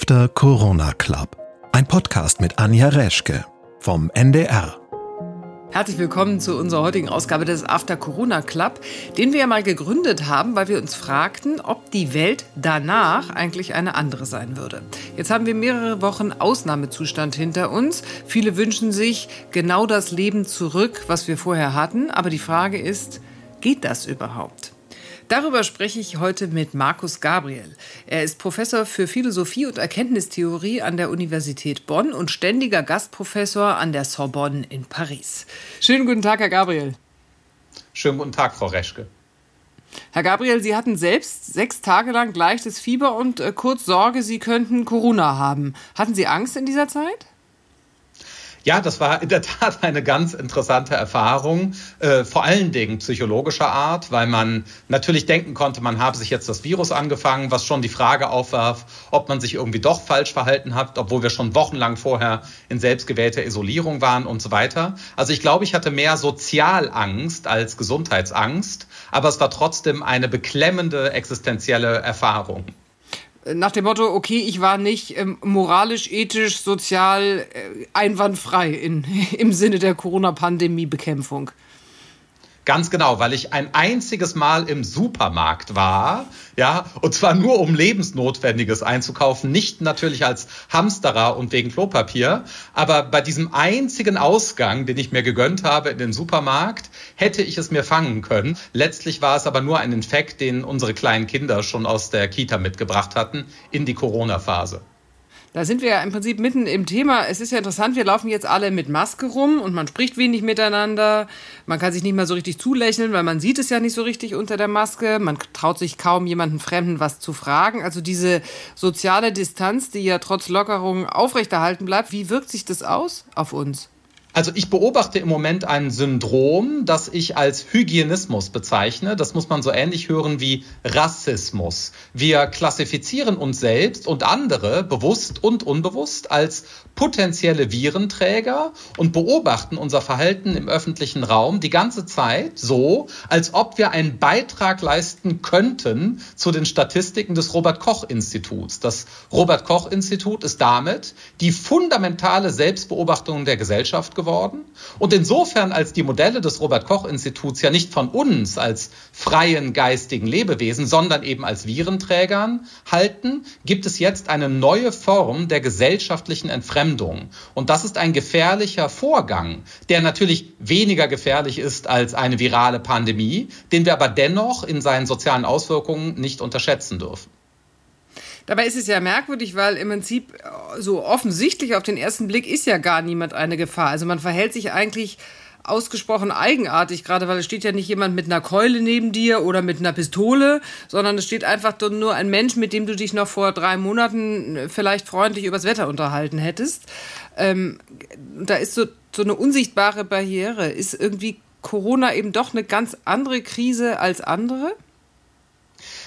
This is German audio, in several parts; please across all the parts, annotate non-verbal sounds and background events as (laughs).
After Corona Club. Ein Podcast mit Anja Reschke vom NDR. Herzlich willkommen zu unserer heutigen Ausgabe des After Corona Club, den wir ja mal gegründet haben, weil wir uns fragten, ob die Welt danach eigentlich eine andere sein würde. Jetzt haben wir mehrere Wochen Ausnahmezustand hinter uns. Viele wünschen sich genau das Leben zurück, was wir vorher hatten. Aber die Frage ist, geht das überhaupt? Darüber spreche ich heute mit Markus Gabriel. Er ist Professor für Philosophie und Erkenntnistheorie an der Universität Bonn und ständiger Gastprofessor an der Sorbonne in Paris. Schönen guten Tag, Herr Gabriel. Schönen guten Tag, Frau Reschke. Herr Gabriel, Sie hatten selbst sechs Tage lang leichtes Fieber und äh, kurz Sorge, Sie könnten Corona haben. Hatten Sie Angst in dieser Zeit? Ja, das war in der Tat (laughs) eine ganz interessante Erfahrung, äh, vor allen Dingen psychologischer Art, weil man natürlich denken konnte, man habe sich jetzt das Virus angefangen, was schon die Frage aufwarf, ob man sich irgendwie doch falsch verhalten hat, obwohl wir schon wochenlang vorher in selbstgewählter Isolierung waren und so weiter. Also ich glaube, ich hatte mehr Sozialangst als Gesundheitsangst, aber es war trotzdem eine beklemmende existenzielle Erfahrung nach dem Motto, okay, ich war nicht ähm, moralisch, ethisch, sozial äh, einwandfrei in, (laughs) im Sinne der Corona-Pandemie-Bekämpfung. Ganz genau, weil ich ein einziges Mal im Supermarkt war, ja, und zwar nur um Lebensnotwendiges einzukaufen, nicht natürlich als Hamsterer und wegen Klopapier, aber bei diesem einzigen Ausgang, den ich mir gegönnt habe in den Supermarkt, hätte ich es mir fangen können. Letztlich war es aber nur ein Infekt, den unsere kleinen Kinder schon aus der Kita mitgebracht hatten in die Corona-Phase. Da sind wir ja im Prinzip mitten im Thema. Es ist ja interessant, wir laufen jetzt alle mit Maske rum und man spricht wenig miteinander. Man kann sich nicht mehr so richtig zulächeln, weil man sieht es ja nicht so richtig unter der Maske. Man traut sich kaum jemanden Fremden was zu fragen. Also diese soziale Distanz, die ja trotz Lockerung aufrechterhalten bleibt, wie wirkt sich das aus auf uns? Also ich beobachte im Moment ein Syndrom, das ich als Hygienismus bezeichne. Das muss man so ähnlich hören wie Rassismus. Wir klassifizieren uns selbst und andere bewusst und unbewusst als potenzielle Virenträger und beobachten unser Verhalten im öffentlichen Raum die ganze Zeit so, als ob wir einen Beitrag leisten könnten zu den Statistiken des Robert Koch Instituts. Das Robert Koch Institut ist damit die fundamentale Selbstbeobachtung der Gesellschaft geworden geworden. Und insofern, als die Modelle des Robert Koch Instituts ja nicht von uns als freien geistigen Lebewesen, sondern eben als Virenträgern halten, gibt es jetzt eine neue Form der gesellschaftlichen Entfremdung. Und das ist ein gefährlicher Vorgang, der natürlich weniger gefährlich ist als eine virale Pandemie, den wir aber dennoch in seinen sozialen Auswirkungen nicht unterschätzen dürfen. Dabei ist es ja merkwürdig, weil im Prinzip äh, so offensichtlich auf den ersten Blick ist ja gar niemand eine Gefahr. Also man verhält sich eigentlich ausgesprochen eigenartig, gerade weil es steht ja nicht jemand mit einer Keule neben dir oder mit einer Pistole, sondern es steht einfach nur ein Mensch, mit dem du dich noch vor drei Monaten äh, vielleicht freundlich übers Wetter unterhalten hättest. Ähm, da ist so, so eine unsichtbare Barriere. Ist irgendwie Corona eben doch eine ganz andere Krise als andere?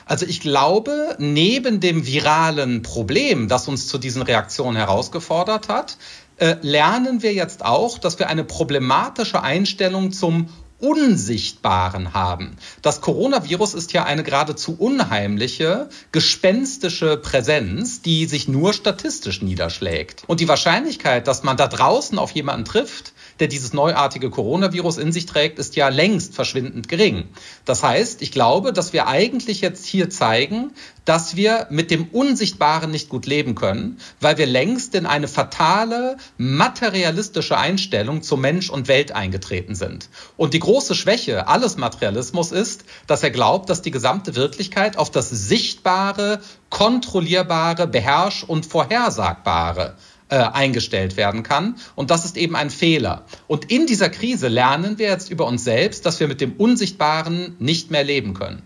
Also ich glaube, neben dem viralen Problem, das uns zu diesen Reaktionen herausgefordert hat, äh, lernen wir jetzt auch, dass wir eine problematische Einstellung zum Unsichtbaren haben. Das Coronavirus ist ja eine geradezu unheimliche, gespenstische Präsenz, die sich nur statistisch niederschlägt. Und die Wahrscheinlichkeit, dass man da draußen auf jemanden trifft, der dieses neuartige Coronavirus in sich trägt, ist ja längst verschwindend gering. Das heißt, ich glaube, dass wir eigentlich jetzt hier zeigen, dass wir mit dem Unsichtbaren nicht gut leben können, weil wir längst in eine fatale, materialistische Einstellung zu Mensch und Welt eingetreten sind. Und die große Schwäche alles Materialismus ist, dass er glaubt, dass die gesamte Wirklichkeit auf das Sichtbare, Kontrollierbare, Beherrsch- und Vorhersagbare äh, eingestellt werden kann. Und das ist eben ein Fehler. Und in dieser Krise lernen wir jetzt über uns selbst, dass wir mit dem Unsichtbaren nicht mehr leben können.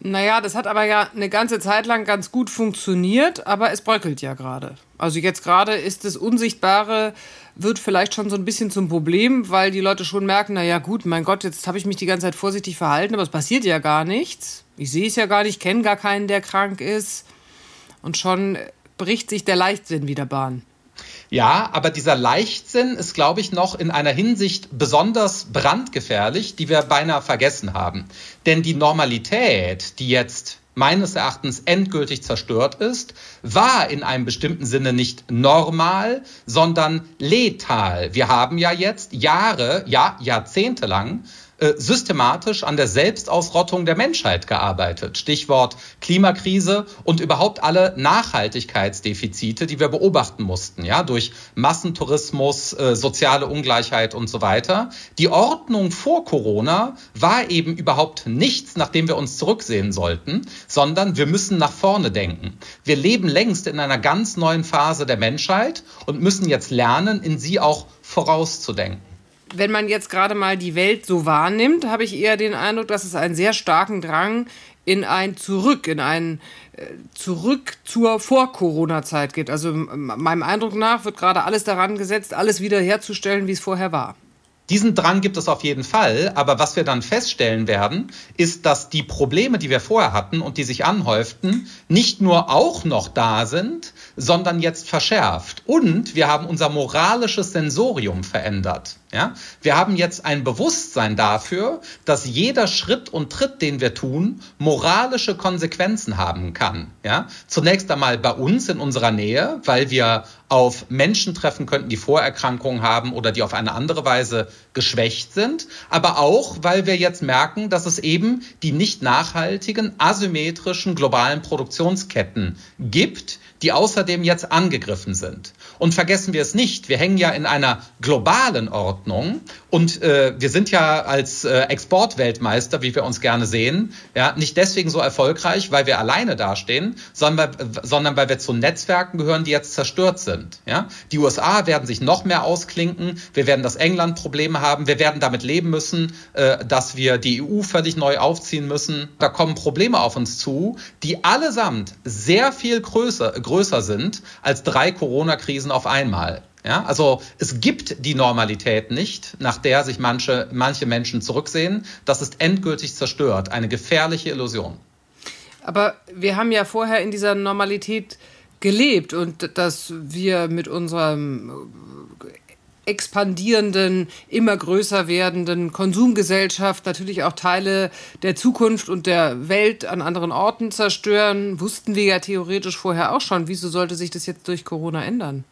Naja, das hat aber ja eine ganze Zeit lang ganz gut funktioniert, aber es bröckelt ja gerade. Also jetzt gerade ist das Unsichtbare, wird vielleicht schon so ein bisschen zum Problem, weil die Leute schon merken, naja gut, mein Gott, jetzt habe ich mich die ganze Zeit vorsichtig verhalten, aber es passiert ja gar nichts. Ich sehe es ja gar nicht, kenne gar keinen, der krank ist. Und schon bricht sich der Leichtsinn wieder Bahn. Ja, aber dieser Leichtsinn ist, glaube ich, noch in einer Hinsicht besonders brandgefährlich, die wir beinahe vergessen haben. Denn die Normalität, die jetzt meines Erachtens endgültig zerstört ist, war in einem bestimmten Sinne nicht normal, sondern letal. Wir haben ja jetzt Jahre, ja, Jahrzehnte lang äh, systematisch an der Selbstausrottung der Menschheit gearbeitet. Stichwort Klimakrise und überhaupt alle Nachhaltigkeitsdefizite, die wir beobachten mussten, ja, durch Massentourismus, äh, soziale Ungleichheit und so weiter. Die Ordnung vor Corona war eben überhaupt nichts, nach dem wir uns zurücksehen sollten, sondern wir müssen nach vorne denken. Wir leben längst in einer ganz neuen Phase der Menschheit und müssen jetzt lernen, in sie auch vorauszudenken wenn man jetzt gerade mal die Welt so wahrnimmt, habe ich eher den Eindruck, dass es einen sehr starken Drang in ein Zurück, in ein äh, Zurück zur Vor-Corona-Zeit gibt. Also meinem Eindruck nach wird gerade alles daran gesetzt, alles wiederherzustellen, wie es vorher war. Diesen Drang gibt es auf jeden Fall, aber was wir dann feststellen werden, ist, dass die Probleme, die wir vorher hatten und die sich anhäuften, nicht nur auch noch da sind, sondern jetzt verschärft. Und wir haben unser moralisches Sensorium verändert. Ja? Wir haben jetzt ein Bewusstsein dafür, dass jeder Schritt und Tritt, den wir tun, moralische Konsequenzen haben kann. Ja? Zunächst einmal bei uns in unserer Nähe, weil wir auf Menschen treffen könnten, die Vorerkrankungen haben oder die auf eine andere Weise geschwächt sind, aber auch, weil wir jetzt merken, dass es eben die nicht nachhaltigen, asymmetrischen globalen Produktionsketten gibt, die außerdem jetzt angegriffen sind. Und vergessen wir es nicht, wir hängen ja in einer globalen Ordnung und äh, wir sind ja als äh, Exportweltmeister, wie wir uns gerne sehen, ja, nicht deswegen so erfolgreich, weil wir alleine dastehen, sondern, sondern weil wir zu Netzwerken gehören, die jetzt zerstört sind. Ja? Die USA werden sich noch mehr ausklinken, wir werden das England-Problem haben, wir werden damit leben müssen, äh, dass wir die EU völlig neu aufziehen müssen. Da kommen Probleme auf uns zu, die allesamt sehr viel größer, größer sind als drei Corona-Krisen auf einmal. Ja, also es gibt die Normalität nicht, nach der sich manche, manche Menschen zurücksehen. Das ist endgültig zerstört. Eine gefährliche Illusion. Aber wir haben ja vorher in dieser Normalität gelebt und dass wir mit unserem expandierenden, immer größer werdenden Konsumgesellschaft natürlich auch Teile der Zukunft und der Welt an anderen Orten zerstören, wussten wir ja theoretisch vorher auch schon. Wieso sollte sich das jetzt durch Corona ändern?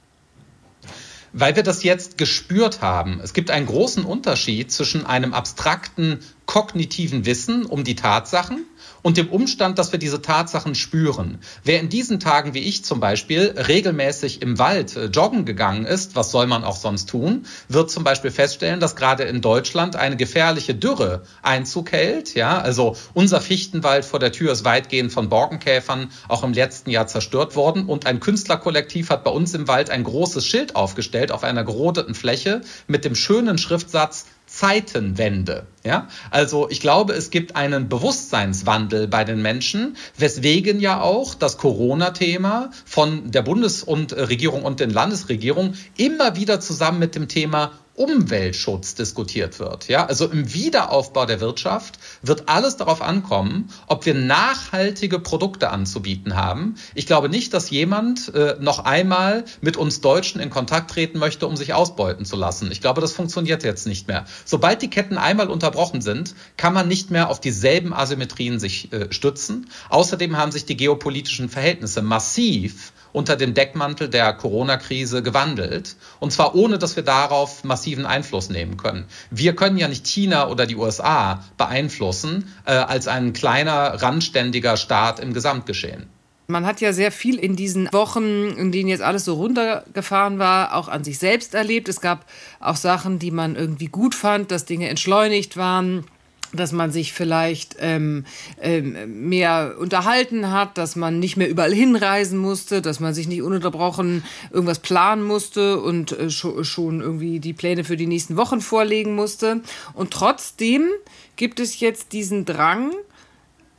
Weil wir das jetzt gespürt haben. Es gibt einen großen Unterschied zwischen einem abstrakten kognitiven Wissen um die Tatsachen und dem Umstand, dass wir diese Tatsachen spüren. Wer in diesen Tagen wie ich zum Beispiel regelmäßig im Wald äh, joggen gegangen ist, was soll man auch sonst tun, wird zum Beispiel feststellen, dass gerade in Deutschland eine gefährliche Dürre Einzug hält. Ja, also unser Fichtenwald vor der Tür ist weitgehend von Borkenkäfern auch im letzten Jahr zerstört worden und ein Künstlerkollektiv hat bei uns im Wald ein großes Schild aufgestellt auf einer gerodeten Fläche mit dem schönen Schriftsatz Zeitenwende. Ja, also ich glaube, es gibt einen Bewusstseinswandel bei den Menschen, weswegen ja auch das Corona-Thema von der Bundesregierung und den Landesregierungen immer wieder zusammen mit dem Thema Umweltschutz diskutiert wird. Ja, also im Wiederaufbau der Wirtschaft wird alles darauf ankommen, ob wir nachhaltige Produkte anzubieten haben. Ich glaube nicht, dass jemand äh, noch einmal mit uns Deutschen in Kontakt treten möchte, um sich ausbeuten zu lassen. Ich glaube, das funktioniert jetzt nicht mehr. Sobald die Ketten einmal unterbrochen sind, kann man nicht mehr auf dieselben Asymmetrien sich äh, stützen. Außerdem haben sich die geopolitischen Verhältnisse massiv unter dem Deckmantel der Corona-Krise gewandelt. Und zwar ohne, dass wir darauf massiven Einfluss nehmen können. Wir können ja nicht China oder die USA beeinflussen äh, als ein kleiner, randständiger Staat im Gesamtgeschehen. Man hat ja sehr viel in diesen Wochen, in denen jetzt alles so runtergefahren war, auch an sich selbst erlebt. Es gab auch Sachen, die man irgendwie gut fand, dass Dinge entschleunigt waren dass man sich vielleicht ähm, ähm, mehr unterhalten hat, dass man nicht mehr überall hinreisen musste, dass man sich nicht ununterbrochen irgendwas planen musste und äh, schon, schon irgendwie die Pläne für die nächsten Wochen vorlegen musste. Und trotzdem gibt es jetzt diesen Drang,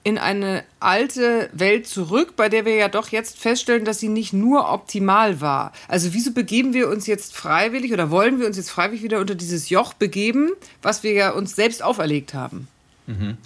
in eine alte Welt zurück, bei der wir ja doch jetzt feststellen, dass sie nicht nur optimal war. Also wieso begeben wir uns jetzt freiwillig oder wollen wir uns jetzt freiwillig wieder unter dieses Joch begeben, was wir ja uns selbst auferlegt haben? Mhm.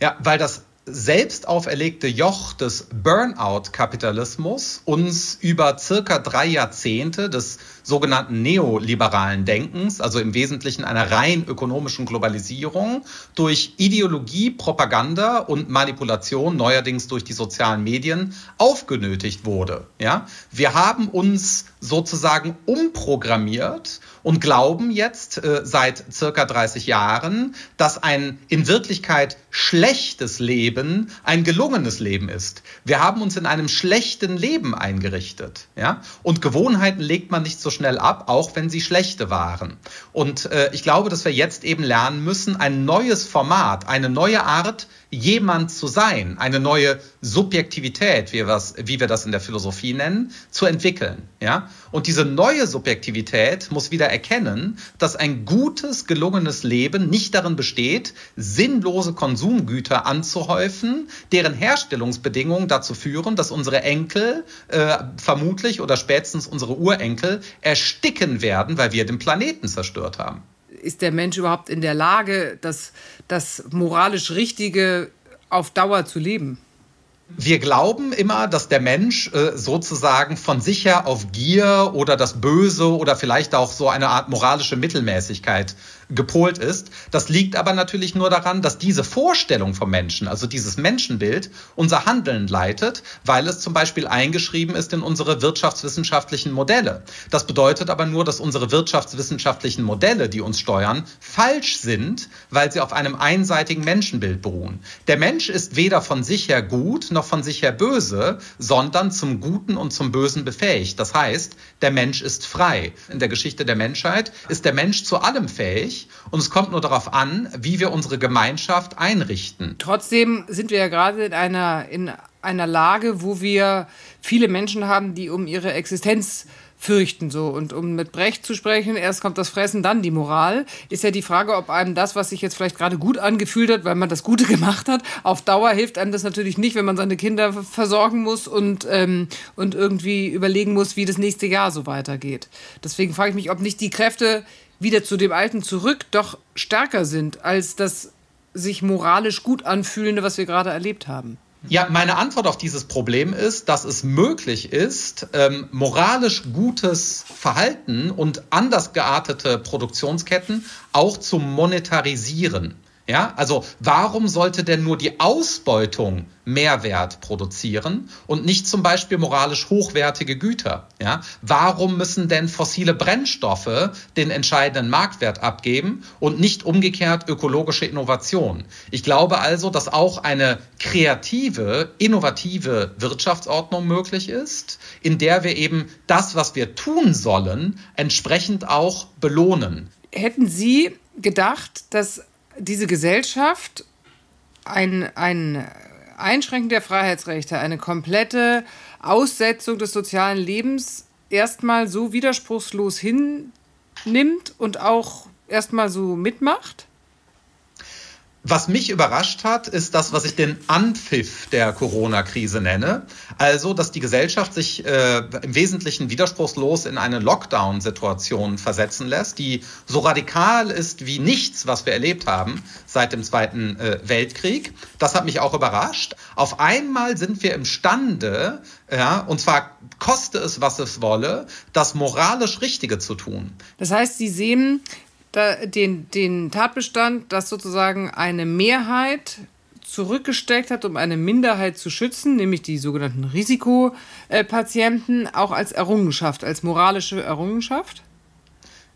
Ja, weil das selbst auferlegte Joch des Burnout-Kapitalismus uns über circa drei Jahrzehnte des sogenannten neoliberalen Denkens, also im Wesentlichen einer rein ökonomischen Globalisierung, durch Ideologie, Propaganda und Manipulation, neuerdings durch die sozialen Medien, aufgenötigt wurde. Ja? Wir haben uns sozusagen umprogrammiert und glauben jetzt äh, seit circa 30 Jahren, dass ein in Wirklichkeit schlechtes Leben ein gelungenes Leben ist. Wir haben uns in einem schlechten Leben eingerichtet, ja? Und Gewohnheiten legt man nicht so schnell ab, auch wenn sie schlechte waren. Und äh, ich glaube, dass wir jetzt eben lernen müssen, ein neues Format, eine neue Art, jemand zu sein, eine neue Subjektivität, wie wir, das, wie wir das in der Philosophie nennen, zu entwickeln. Ja? Und diese neue Subjektivität muss wieder erkennen, dass ein gutes, gelungenes Leben nicht darin besteht, sinnlose Konsumgüter anzuhäufen, deren Herstellungsbedingungen dazu führen, dass unsere Enkel äh, vermutlich oder spätestens unsere Urenkel ersticken werden, weil wir den Planeten zerstört haben ist der Mensch überhaupt in der Lage, das, das moralisch Richtige auf Dauer zu leben? Wir glauben immer, dass der Mensch äh, sozusagen von sich her auf Gier oder das Böse oder vielleicht auch so eine Art moralische Mittelmäßigkeit gepolt ist. Das liegt aber natürlich nur daran, dass diese Vorstellung vom Menschen, also dieses Menschenbild, unser Handeln leitet, weil es zum Beispiel eingeschrieben ist in unsere wirtschaftswissenschaftlichen Modelle. Das bedeutet aber nur, dass unsere wirtschaftswissenschaftlichen Modelle, die uns steuern, falsch sind, weil sie auf einem einseitigen Menschenbild beruhen. Der Mensch ist weder von sich her gut noch von sich her böse, sondern zum Guten und zum Bösen befähigt. Das heißt, der Mensch ist frei. In der Geschichte der Menschheit ist der Mensch zu allem fähig und es kommt nur darauf an, wie wir unsere Gemeinschaft einrichten. Trotzdem sind wir ja gerade in einer, in einer Lage, wo wir viele Menschen haben, die um ihre Existenz fürchten so. Und um mit Brecht zu sprechen, erst kommt das Fressen, dann die Moral, ist ja die Frage, ob einem das, was sich jetzt vielleicht gerade gut angefühlt hat, weil man das Gute (laughs) gemacht hat, auf Dauer hilft einem das natürlich nicht, wenn man seine Kinder versorgen muss und, ähm, und irgendwie überlegen muss, wie das nächste Jahr so weitergeht. Deswegen frage ich mich, ob nicht die Kräfte wieder zu dem Alten zurück doch stärker sind als das sich moralisch gut anfühlende, was wir gerade erlebt haben. Ja, meine Antwort auf dieses Problem ist, dass es möglich ist, ähm, moralisch gutes Verhalten und anders geartete Produktionsketten auch zu monetarisieren. Ja, also warum sollte denn nur die Ausbeutung Mehrwert produzieren und nicht zum Beispiel moralisch hochwertige Güter? Ja, warum müssen denn fossile Brennstoffe den entscheidenden Marktwert abgeben und nicht umgekehrt ökologische Innovation? Ich glaube also, dass auch eine kreative, innovative Wirtschaftsordnung möglich ist, in der wir eben das, was wir tun sollen, entsprechend auch belohnen. Hätten Sie gedacht, dass diese Gesellschaft ein, ein Einschränken der Freiheitsrechte, eine komplette Aussetzung des sozialen Lebens erstmal so widerspruchslos hinnimmt und auch erstmal so mitmacht? Was mich überrascht hat, ist das, was ich den Anpfiff der Corona-Krise nenne. Also, dass die Gesellschaft sich äh, im Wesentlichen widerspruchslos in eine Lockdown-Situation versetzen lässt, die so radikal ist wie nichts, was wir erlebt haben seit dem Zweiten äh, Weltkrieg. Das hat mich auch überrascht. Auf einmal sind wir imstande, ja, und zwar koste es, was es wolle, das moralisch Richtige zu tun. Das heißt, Sie sehen den, den Tatbestand, dass sozusagen eine Mehrheit zurückgesteckt hat, um eine Minderheit zu schützen, nämlich die sogenannten Risikopatienten, auch als Errungenschaft, als moralische Errungenschaft?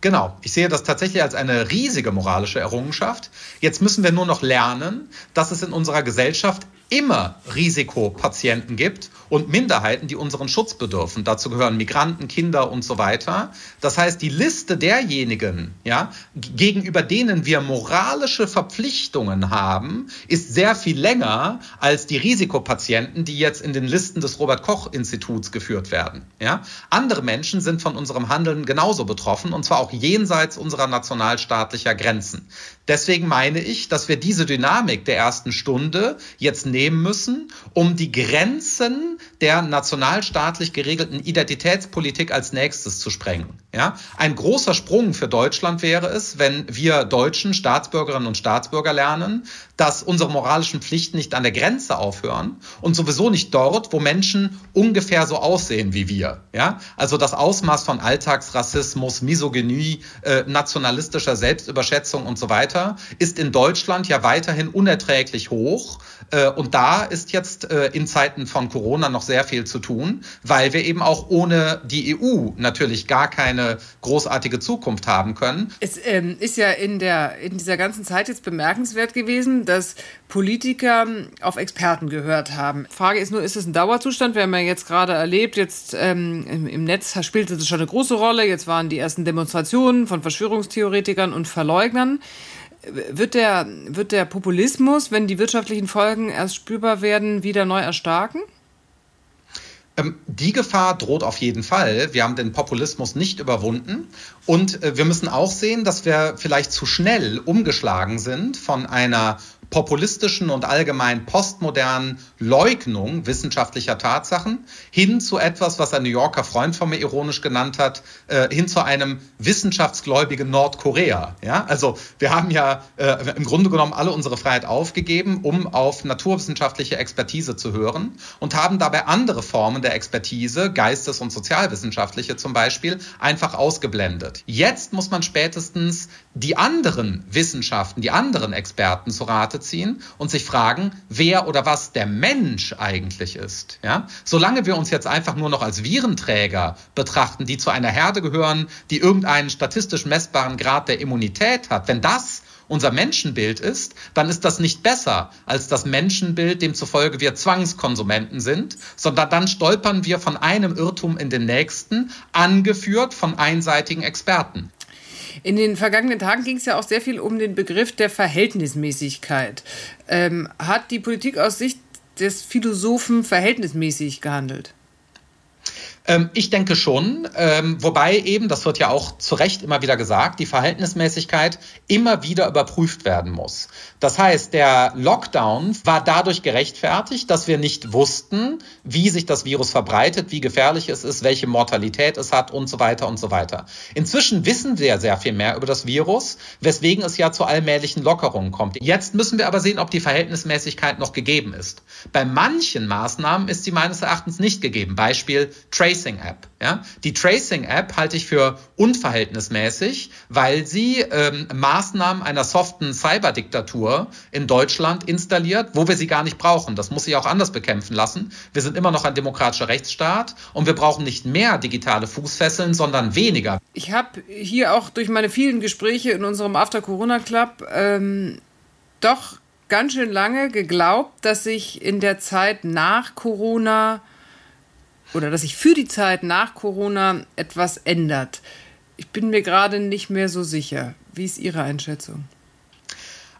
Genau, ich sehe das tatsächlich als eine riesige moralische Errungenschaft. Jetzt müssen wir nur noch lernen, dass es in unserer Gesellschaft immer Risikopatienten gibt und Minderheiten, die unseren Schutz bedürfen. Dazu gehören Migranten, Kinder und so weiter. Das heißt, die Liste derjenigen, ja, gegenüber denen wir moralische Verpflichtungen haben, ist sehr viel länger als die Risikopatienten, die jetzt in den Listen des Robert Koch Instituts geführt werden. Ja, andere Menschen sind von unserem Handeln genauso betroffen und zwar auch jenseits unserer nationalstaatlicher Grenzen. Deswegen meine ich, dass wir diese Dynamik der ersten Stunde jetzt nehmen müssen, um die Grenzen der nationalstaatlich geregelten Identitätspolitik als nächstes zu sprengen. Ja? Ein großer Sprung für Deutschland wäre es, wenn wir deutschen Staatsbürgerinnen und Staatsbürger lernen, dass unsere moralischen Pflichten nicht an der Grenze aufhören und sowieso nicht dort, wo Menschen ungefähr so aussehen wie wir. Ja? Also das Ausmaß von Alltagsrassismus, Misogynie, äh, nationalistischer Selbstüberschätzung und so weiter ist in Deutschland ja weiterhin unerträglich hoch. Äh, und da ist jetzt äh, in Zeiten von Corona noch sehr viel zu tun, weil wir eben auch ohne die EU natürlich gar keine großartige Zukunft haben können. Es ähm, ist ja in, der, in dieser ganzen Zeit jetzt bemerkenswert gewesen, dass Politiker auf Experten gehört haben. Frage ist nur, ist es ein Dauerzustand? Wir haben ja jetzt gerade erlebt, jetzt ähm, im, im Netz spielte es schon eine große Rolle. Jetzt waren die ersten Demonstrationen von Verschwörungstheoretikern und Verleugnern. Wird der, wird der Populismus, wenn die wirtschaftlichen Folgen erst spürbar werden, wieder neu erstarken? Ähm, die Gefahr droht auf jeden Fall. Wir haben den Populismus nicht überwunden. Und äh, wir müssen auch sehen, dass wir vielleicht zu schnell umgeschlagen sind von einer populistischen und allgemein postmodernen Leugnung wissenschaftlicher Tatsachen hin zu etwas, was ein New Yorker Freund von mir ironisch genannt hat, äh, hin zu einem wissenschaftsgläubigen Nordkorea. Ja, also wir haben ja äh, im Grunde genommen alle unsere Freiheit aufgegeben, um auf naturwissenschaftliche Expertise zu hören und haben dabei andere Formen der Expertise, geistes- und sozialwissenschaftliche zum Beispiel, einfach ausgeblendet. Jetzt muss man spätestens die anderen Wissenschaften, die anderen Experten zu Rate ziehen und sich fragen, wer oder was der Mensch eigentlich ist. Ja? Solange wir uns jetzt einfach nur noch als Virenträger betrachten, die zu einer Herde gehören, die irgendeinen statistisch messbaren Grad der Immunität hat, wenn das unser Menschenbild ist, dann ist das nicht besser als das Menschenbild, demzufolge wir Zwangskonsumenten sind, sondern dann stolpern wir von einem Irrtum in den nächsten, angeführt von einseitigen Experten. In den vergangenen Tagen ging es ja auch sehr viel um den Begriff der Verhältnismäßigkeit. Ähm, hat die Politik aus Sicht des Philosophen verhältnismäßig gehandelt? Ähm, ich denke schon, ähm, wobei eben, das wird ja auch zu Recht immer wieder gesagt, die Verhältnismäßigkeit immer wieder überprüft werden muss. Das heißt, der Lockdown war dadurch gerechtfertigt, dass wir nicht wussten, wie sich das Virus verbreitet, wie gefährlich es ist, welche Mortalität es hat und so weiter und so weiter. Inzwischen wissen wir sehr viel mehr über das Virus, weswegen es ja zu allmählichen Lockerungen kommt. Jetzt müssen wir aber sehen, ob die Verhältnismäßigkeit noch gegeben ist. Bei manchen Maßnahmen ist sie meines Erachtens nicht gegeben. Beispiel Tracing-App. Ja? Die Tracing-App halte ich für unverhältnismäßig, weil sie ähm, Maßnahmen einer soften Cyberdiktatur in Deutschland installiert, wo wir sie gar nicht brauchen. Das muss sich auch anders bekämpfen lassen. Wir sind immer noch ein demokratischer Rechtsstaat und wir brauchen nicht mehr digitale Fußfesseln, sondern weniger. Ich habe hier auch durch meine vielen Gespräche in unserem After Corona Club ähm, doch ganz schön lange geglaubt, dass sich in der Zeit nach Corona oder dass sich für die Zeit nach Corona etwas ändert. Ich bin mir gerade nicht mehr so sicher. Wie ist Ihre Einschätzung?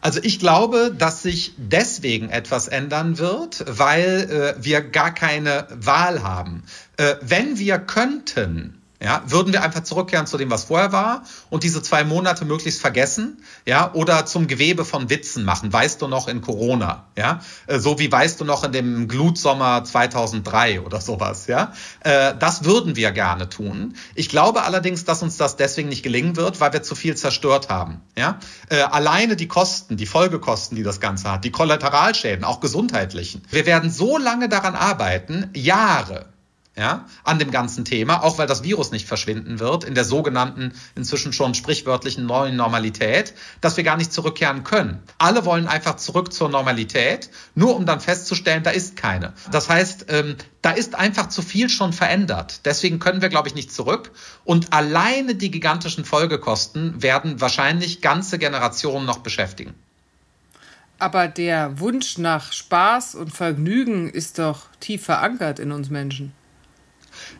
Also ich glaube, dass sich deswegen etwas ändern wird, weil äh, wir gar keine Wahl haben. Äh, wenn wir könnten, ja, würden wir einfach zurückkehren zu dem, was vorher war und diese zwei Monate möglichst vergessen, ja, oder zum Gewebe von Witzen machen. Weißt du noch in Corona, ja, äh, so wie weißt du noch in dem Glutsommer 2003 oder sowas, ja. Äh, das würden wir gerne tun. Ich glaube allerdings, dass uns das deswegen nicht gelingen wird, weil wir zu viel zerstört haben, ja. Äh, alleine die Kosten, die Folgekosten, die das Ganze hat, die Kollateralschäden, auch gesundheitlichen. Wir werden so lange daran arbeiten, Jahre, ja, an dem ganzen Thema, auch weil das Virus nicht verschwinden wird in der sogenannten, inzwischen schon sprichwörtlichen neuen Normalität, dass wir gar nicht zurückkehren können. Alle wollen einfach zurück zur Normalität, nur um dann festzustellen, da ist keine. Das heißt, ähm, da ist einfach zu viel schon verändert. Deswegen können wir, glaube ich, nicht zurück. Und alleine die gigantischen Folgekosten werden wahrscheinlich ganze Generationen noch beschäftigen. Aber der Wunsch nach Spaß und Vergnügen ist doch tief verankert in uns Menschen.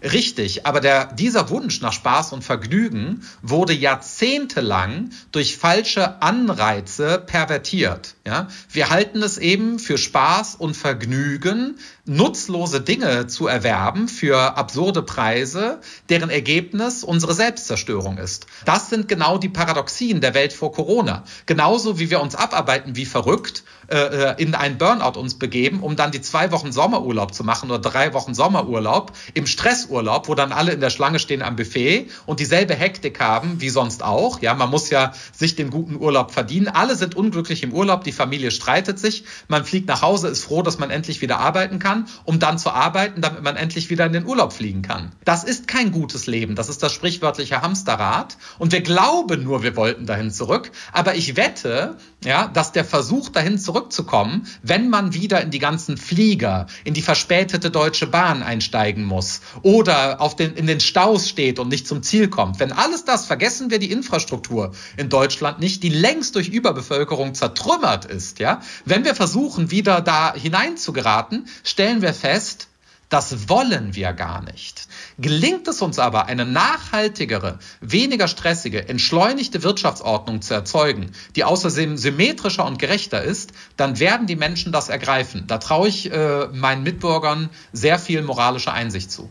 Richtig, aber der, dieser Wunsch nach Spaß und Vergnügen wurde jahrzehntelang durch falsche Anreize pervertiert. Ja? Wir halten es eben für Spaß und Vergnügen, nutzlose Dinge zu erwerben für absurde Preise, deren Ergebnis unsere Selbstzerstörung ist. Das sind genau die Paradoxien der Welt vor Corona. Genauso wie wir uns abarbeiten wie verrückt, äh, äh, in einen Burnout uns begeben, um dann die zwei Wochen Sommerurlaub zu machen oder drei Wochen Sommerurlaub im Stressurlaub, wo dann alle in der Schlange stehen am Buffet und dieselbe Hektik haben wie sonst auch. Ja, man muss ja sich den guten Urlaub verdienen. Alle sind unglücklich im Urlaub, die Familie streitet sich, man fliegt nach Hause, ist froh, dass man endlich wieder arbeiten kann um dann zu arbeiten, damit man endlich wieder in den Urlaub fliegen kann. Das ist kein gutes Leben. Das ist das sprichwörtliche Hamsterrad. Und wir glauben nur, wir wollten dahin zurück. Aber ich wette, ja, dass der Versuch, dahin zurückzukommen, wenn man wieder in die ganzen Flieger, in die verspätete Deutsche Bahn einsteigen muss oder auf den, in den Staus steht und nicht zum Ziel kommt, wenn alles das, vergessen wir die Infrastruktur in Deutschland nicht, die längst durch Überbevölkerung zertrümmert ist, ja. Wenn wir versuchen, wieder da hineinzugeraten, stellen wir fest, das wollen wir gar nicht. Gelingt es uns aber, eine nachhaltigere, weniger stressige, entschleunigte Wirtschaftsordnung zu erzeugen, die außerdem symmetrischer und gerechter ist, dann werden die Menschen das ergreifen. Da traue ich äh, meinen Mitbürgern sehr viel moralische Einsicht zu.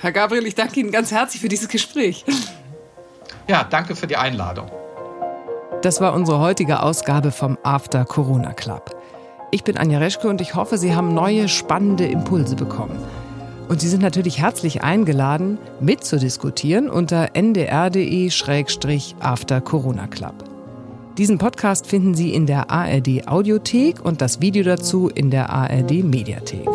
Herr Gabriel, ich danke Ihnen ganz herzlich für dieses Gespräch. Ja, danke für die Einladung. Das war unsere heutige Ausgabe vom After Corona Club. Ich bin Anja Reschke und ich hoffe, Sie haben neue spannende Impulse bekommen. Und Sie sind natürlich herzlich eingeladen, mitzudiskutieren unter ndr.de-after Corona Club. Diesen Podcast finden Sie in der ARD Audiothek und das Video dazu in der ARD Mediathek.